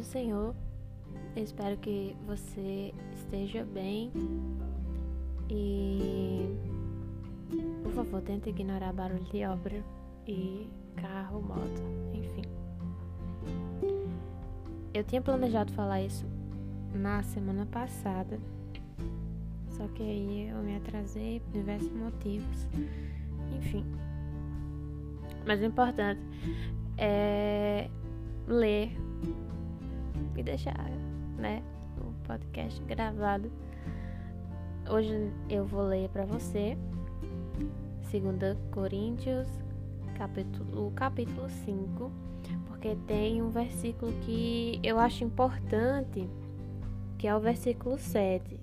do Senhor. Eu espero que você esteja bem e por favor, tente ignorar barulho de obra e carro, moto, enfim. Eu tinha planejado falar isso na semana passada, só que aí eu me atrasei por diversos motivos, enfim. Mas o importante é ler e deixar, né, o podcast gravado. Hoje eu vou ler para você 2 Coríntios, capítulo, o capítulo 5, porque tem um versículo que eu acho importante, que é o versículo 7.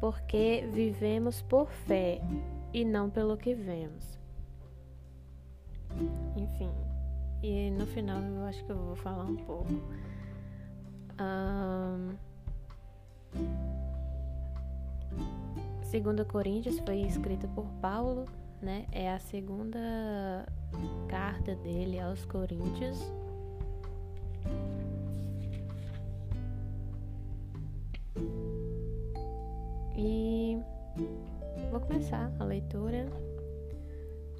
Porque vivemos por fé e não pelo que vemos. Enfim, e no final eu acho que eu vou falar um pouco. Um, 2 Coríntios foi escrita por Paulo, né? É a segunda carta dele aos Coríntios. E vou começar a leitura.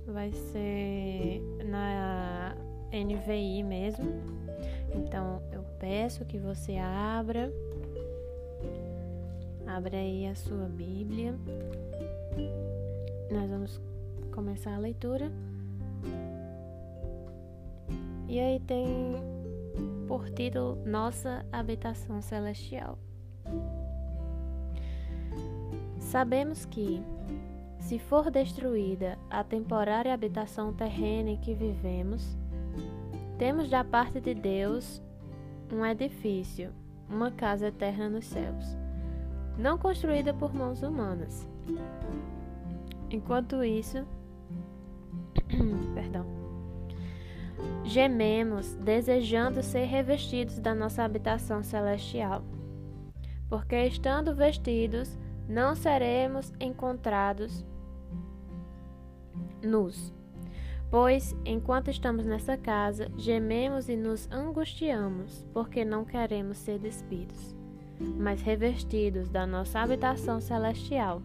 Vai ser na NVI mesmo. Então eu peço que você abra Abra aí a sua Bíblia. Nós vamos começar a leitura. E aí tem por título Nossa Habitação Celestial. Sabemos que, se for destruída a temporária habitação terrena em que vivemos, temos da parte de Deus um edifício, uma casa eterna nos céus não construída por mãos humanas. Enquanto isso, perdão, gememos, desejando ser revestidos da nossa habitação celestial, porque estando vestidos, não seremos encontrados nus. Pois, enquanto estamos nessa casa, gememos e nos angustiamos, porque não queremos ser despidos mas revestidos da nossa habitação celestial,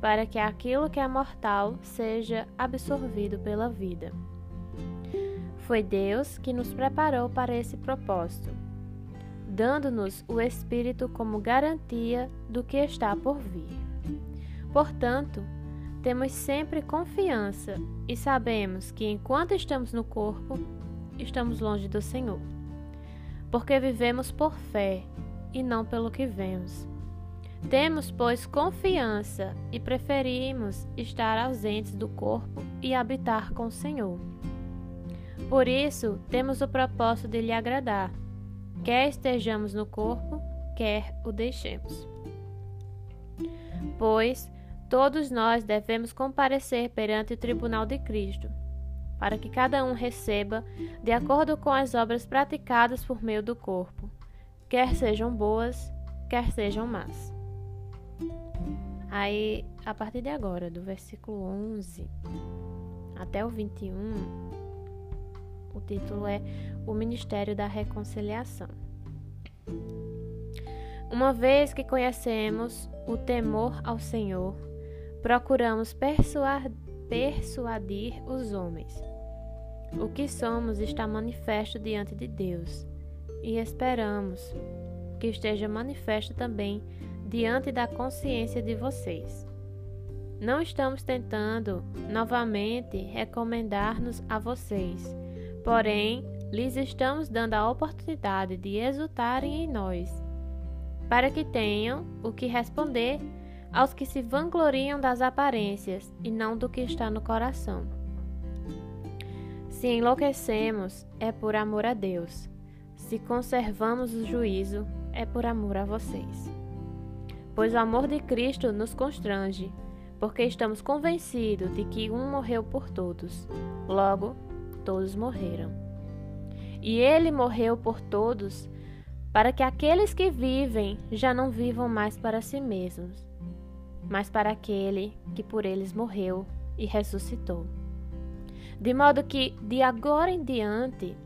para que aquilo que é mortal seja absorvido pela vida. Foi Deus que nos preparou para esse propósito, dando-nos o Espírito como garantia do que está por vir. Portanto, temos sempre confiança e sabemos que enquanto estamos no corpo, estamos longe do Senhor. Porque vivemos por fé e não pelo que vemos. Temos, pois, confiança e preferimos estar ausentes do corpo e habitar com o Senhor. Por isso, temos o propósito de lhe agradar, quer estejamos no corpo, quer o deixemos. Pois todos nós devemos comparecer perante o tribunal de Cristo, para que cada um receba de acordo com as obras praticadas por meio do corpo quer sejam boas, quer sejam más. Aí, a partir de agora, do versículo 11 até o 21, o título é O Ministério da Reconciliação. Uma vez que conhecemos o temor ao Senhor, procuramos persuadir os homens. O que somos está manifesto diante de Deus e esperamos que esteja manifesto também diante da consciência de vocês. Não estamos tentando novamente recomendar-nos a vocês, porém, lhes estamos dando a oportunidade de exultarem em nós, para que tenham o que responder aos que se vangloriam das aparências e não do que está no coração. Se enlouquecemos, é por amor a Deus. Se conservamos o juízo, é por amor a vocês. Pois o amor de Cristo nos constrange, porque estamos convencidos de que um morreu por todos, logo, todos morreram. E ele morreu por todos, para que aqueles que vivem já não vivam mais para si mesmos, mas para aquele que por eles morreu e ressuscitou. De modo que, de agora em diante,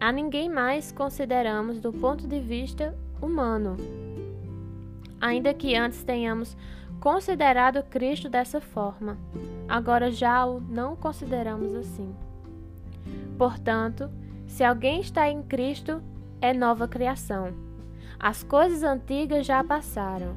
a ninguém mais consideramos do ponto de vista humano, ainda que antes tenhamos considerado Cristo dessa forma, agora já o não consideramos assim. Portanto, se alguém está em Cristo, é nova criação. As coisas antigas já passaram,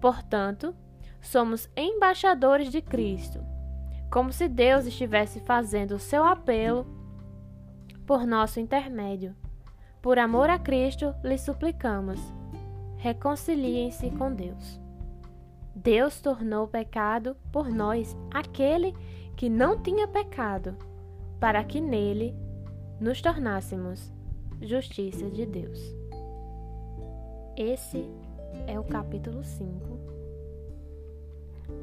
Portanto, somos embaixadores de Cristo, como se Deus estivesse fazendo o seu apelo por nosso intermédio. Por amor a Cristo, lhe suplicamos: reconciliem-se com Deus. Deus tornou pecado por nós aquele que não tinha pecado, para que nele nos tornássemos justiça de Deus. Esse é o capítulo 5.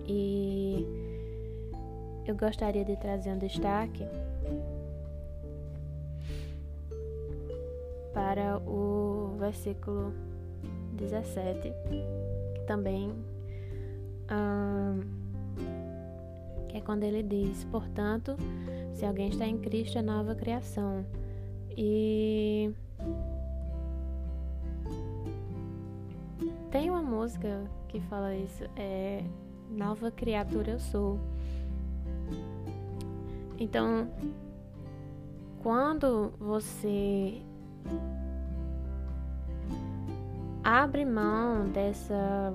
E eu gostaria de trazer um destaque para o versículo 17, que também que é quando ele diz: Portanto, se alguém está em Cristo, é nova criação. E música que fala isso: é Nova criatura eu sou. Então, quando você abre mão dessa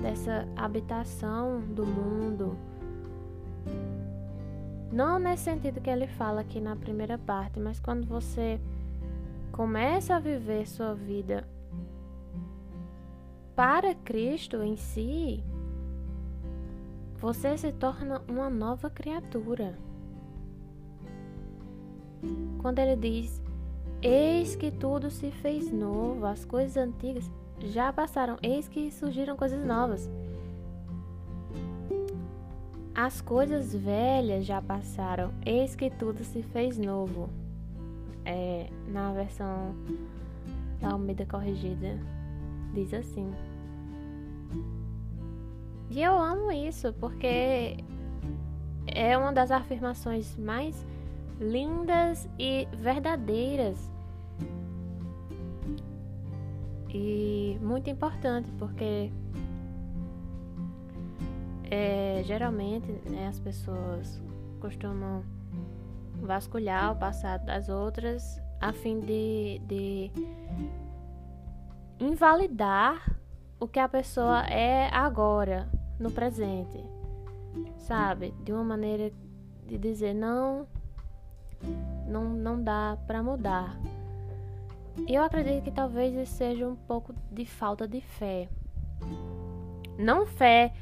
dessa habitação do mundo. Não nesse sentido que ele fala aqui na primeira parte, mas quando você começa a viver sua vida para Cristo em si, você se torna uma nova criatura. Quando ele diz: Eis que tudo se fez novo, as coisas antigas já passaram, eis que surgiram coisas novas. As coisas velhas já passaram, eis que tudo se fez novo. É, na versão da Almeida Corrigida, diz assim. E eu amo isso, porque é uma das afirmações mais lindas e verdadeiras. E muito importante porque é, geralmente né, as pessoas costumam vasculhar o passado das outras a fim de, de invalidar o que a pessoa é agora, no presente, sabe? De uma maneira de dizer não, não, não dá para mudar. Eu acredito que talvez isso seja um pouco de falta de fé. Não fé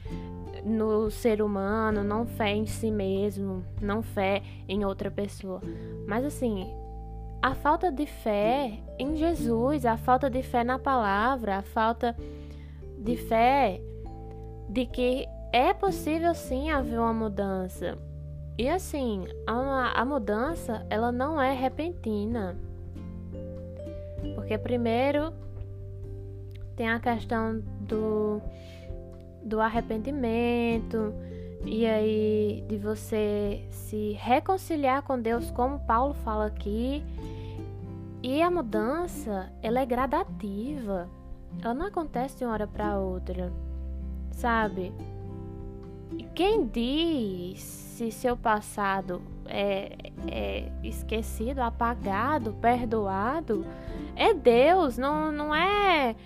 no ser humano, não fé em si mesmo, não fé em outra pessoa. Mas assim, a falta de fé em Jesus, a falta de fé na palavra, a falta de fé de que é possível sim haver uma mudança. E assim, a, a mudança, ela não é repentina. Porque primeiro tem a questão do, do arrependimento e aí de você se reconciliar com Deus, como Paulo fala aqui. E a mudança, ela é gradativa. Ela não acontece de uma hora para outra. Sabe? E quem diz se seu passado é, é esquecido, apagado, perdoado, é Deus, não, não é.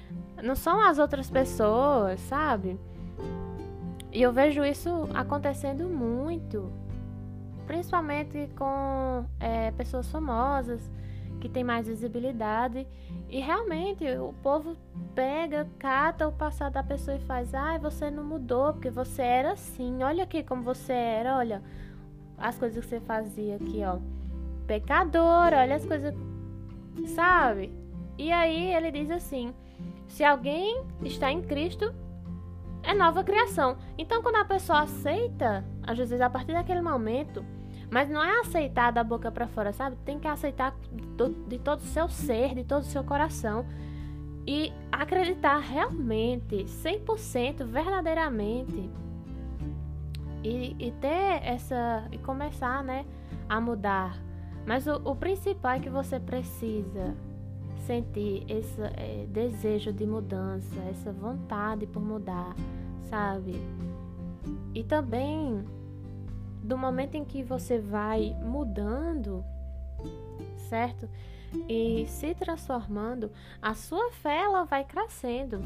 Não são as outras pessoas, sabe? E eu vejo isso acontecendo muito, principalmente com é, pessoas famosas que têm mais visibilidade. E realmente o povo pega, cata o passado da pessoa e faz: ai, ah, você não mudou porque você era assim. Olha aqui como você era, olha as coisas que você fazia aqui, ó. pecador, olha as coisas, sabe? E aí ele diz assim: se alguém está em Cristo, é nova criação. Então, quando a pessoa aceita, às vezes a partir daquele momento, mas não é aceitar da boca para fora, sabe? Tem que aceitar de todo o seu ser, de todo o seu coração e acreditar realmente, 100%, verdadeiramente. E, e, ter essa. e começar, né, a mudar. Mas o, o principal é que você precisa sentir esse é, desejo de mudança, essa vontade por mudar, sabe? E também do momento em que você vai mudando, certo? E se transformando, a sua fé ela vai crescendo.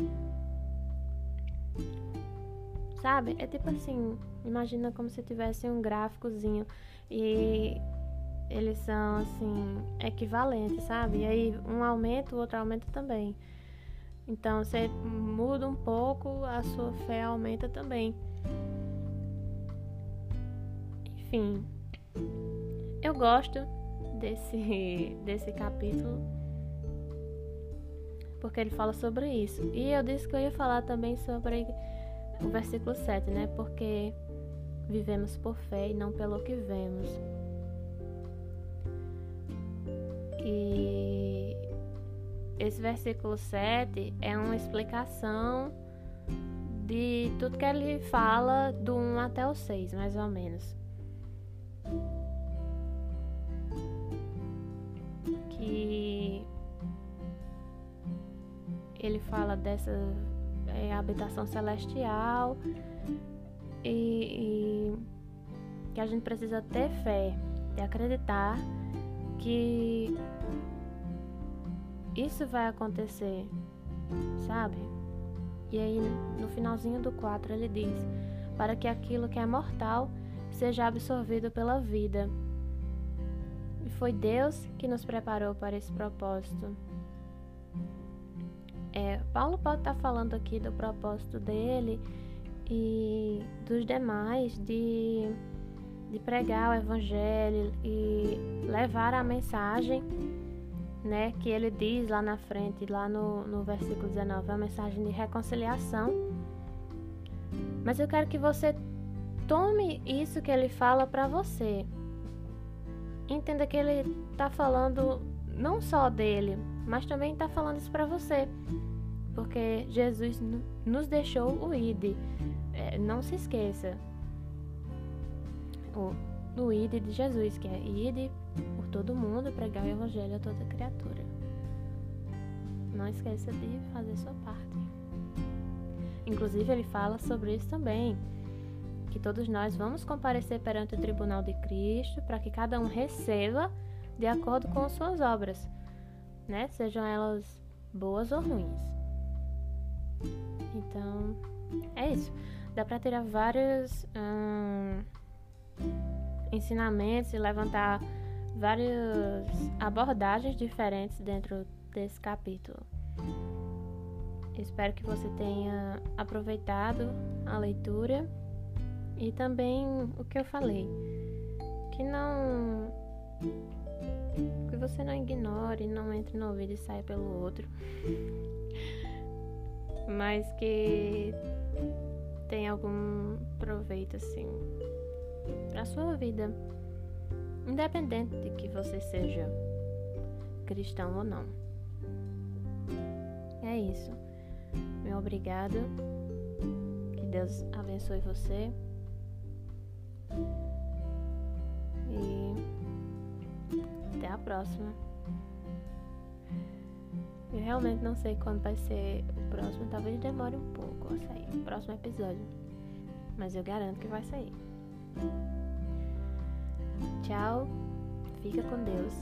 Sabe? É tipo assim, imagina como se tivesse um gráficozinho e eles são assim equivalentes, sabe? E aí um aumenta, o outro aumenta também. Então você muda um pouco, a sua fé aumenta também. Enfim, eu gosto desse desse capítulo porque ele fala sobre isso. E eu disse que eu ia falar também sobre o versículo 7, né? Porque vivemos por fé e não pelo que vemos. E esse versículo 7 é uma explicação de tudo que ele fala do 1 até o 6, mais ou menos. Que ele fala dessa é, habitação celestial e, e que a gente precisa ter fé e acreditar que isso vai acontecer, sabe? E aí no finalzinho do 4 ele diz: para que aquilo que é mortal seja absorvido pela vida. E foi Deus que nos preparou para esse propósito. É, Paulo pode estar falando aqui do propósito dele e dos demais de de pregar o evangelho e levar a mensagem, né, que ele diz lá na frente, lá no, no versículo 19, a mensagem de reconciliação. Mas eu quero que você tome isso que ele fala para você. Entenda que ele está falando não só dele, mas também está falando isso para você. Porque Jesus nos deixou o ID. É, não se esqueça, o, no ID de Jesus, que é ID por todo mundo, pregar o evangelho a toda criatura. Não esqueça de fazer sua parte. Inclusive, ele fala sobre isso também, que todos nós vamos comparecer perante o tribunal de Cristo para que cada um receba de acordo com suas obras, né? Sejam elas boas ou ruins. Então, é isso. Dá para tirar vários hum, ensinamentos e levantar várias abordagens diferentes dentro desse capítulo. Espero que você tenha aproveitado a leitura e também o que eu falei. Que não. Que você não ignore, não entre no ouvido e saia pelo outro. Mas que tenha algum proveito assim para sua vida, independente de que você seja cristão ou não. É isso. Meu obrigado. Que Deus abençoe você. E até a próxima. Eu realmente não sei quando vai ser o próximo, talvez demore um pouco a sair, o próximo episódio. Mas eu garanto que vai sair. Tchau, fica com Deus.